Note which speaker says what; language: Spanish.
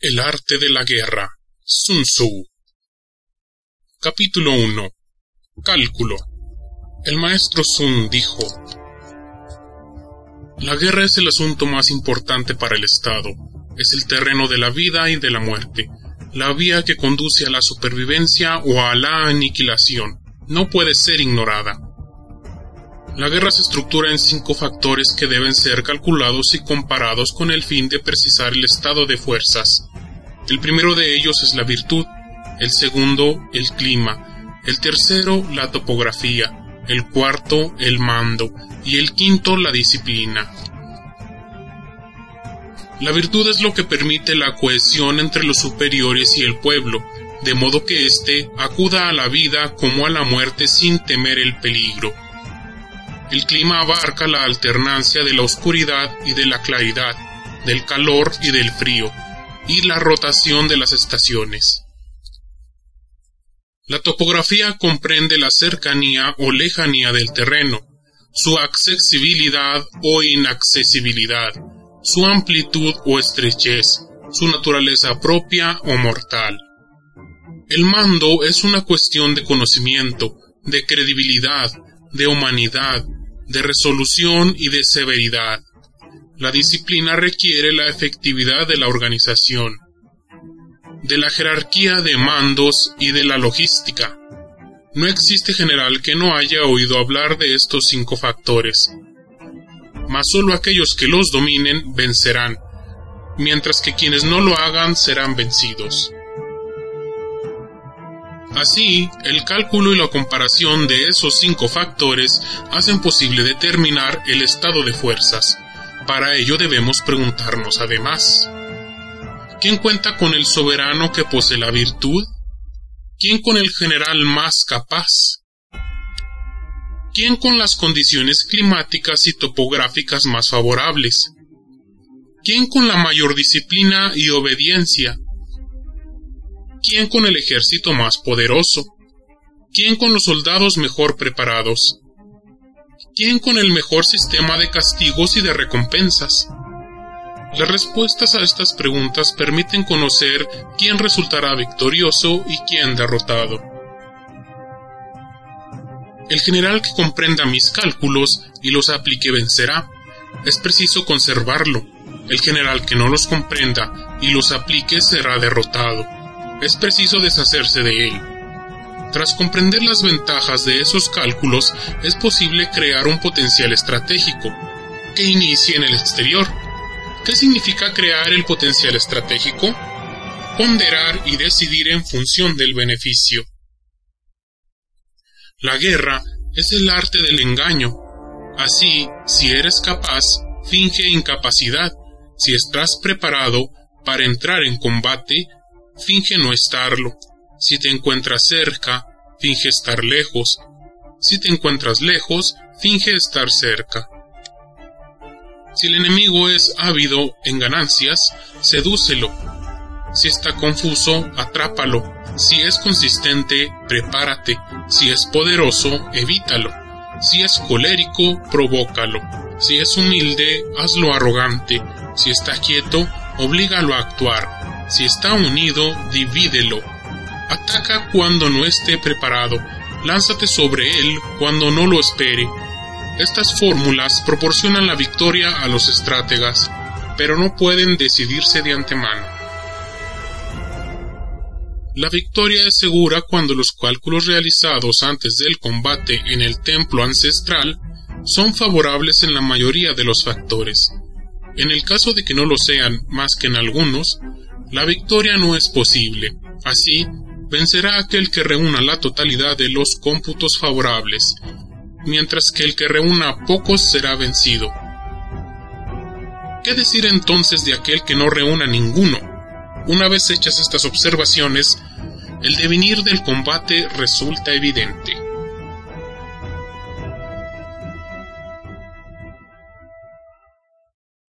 Speaker 1: El arte de la guerra. Sun Tzu. Capítulo 1. Cálculo. El maestro Sun dijo, La guerra es el asunto más importante para el Estado. Es el terreno de la vida y de la muerte, la vía que conduce a la supervivencia o a la aniquilación. No puede ser ignorada. La guerra se estructura en cinco factores que deben ser calculados y comparados con el fin de precisar el estado de fuerzas. El primero de ellos es la virtud, el segundo el clima, el tercero la topografía, el cuarto el mando y el quinto la disciplina. La virtud es lo que permite la cohesión entre los superiores y el pueblo, de modo que éste acuda a la vida como a la muerte sin temer el peligro. El clima abarca la alternancia de la oscuridad y de la claridad, del calor y del frío, y la rotación de las estaciones. La topografía comprende la cercanía o lejanía del terreno, su accesibilidad o inaccesibilidad, su amplitud o estrechez, su naturaleza propia o mortal. El mando es una cuestión de conocimiento, de credibilidad, de humanidad, de resolución y de severidad. La disciplina requiere la efectividad de la organización, de la jerarquía de mandos y de la logística. No existe general que no haya oído hablar de estos cinco factores. Mas solo aquellos que los dominen vencerán, mientras que quienes no lo hagan serán vencidos. Así, el cálculo y la comparación de esos cinco factores hacen posible determinar el estado de fuerzas. Para ello debemos preguntarnos además, ¿quién cuenta con el soberano que posee la virtud? ¿Quién con el general más capaz? ¿Quién con las condiciones climáticas y topográficas más favorables? ¿Quién con la mayor disciplina y obediencia? ¿Quién con el ejército más poderoso? ¿Quién con los soldados mejor preparados? ¿Quién con el mejor sistema de castigos y de recompensas? Las respuestas a estas preguntas permiten conocer quién resultará victorioso y quién derrotado. El general que comprenda mis cálculos y los aplique vencerá. Es preciso conservarlo. El general que no los comprenda y los aplique será derrotado es preciso deshacerse de él. Tras comprender las ventajas de esos cálculos, es posible crear un potencial estratégico, que inicie en el exterior. ¿Qué significa crear el potencial estratégico? Ponderar y decidir en función del beneficio. La guerra es el arte del engaño. Así, si eres capaz, finge incapacidad. Si estás preparado para entrar en combate, finge no estarlo. Si te encuentras cerca, finge estar lejos. Si te encuentras lejos, finge estar cerca. Si el enemigo es ávido en ganancias, sedúcelo. Si está confuso, atrápalo. Si es consistente, prepárate. Si es poderoso, evítalo. Si es colérico, provócalo. Si es humilde, hazlo arrogante. Si está quieto, oblígalo a actuar. Si está unido, divídelo. Ataca cuando no esté preparado. Lánzate sobre él cuando no lo espere. Estas fórmulas proporcionan la victoria a los estrategas, pero no pueden decidirse de antemano. La victoria es segura cuando los cálculos realizados antes del combate en el templo ancestral son favorables en la mayoría de los factores. En el caso de que no lo sean más que en algunos, la victoria no es posible. Así, vencerá aquel que reúna la totalidad de los cómputos favorables, mientras que el que reúna pocos será vencido. ¿Qué decir entonces de aquel que no reúna ninguno? Una vez hechas estas observaciones, el devenir del combate resulta evidente.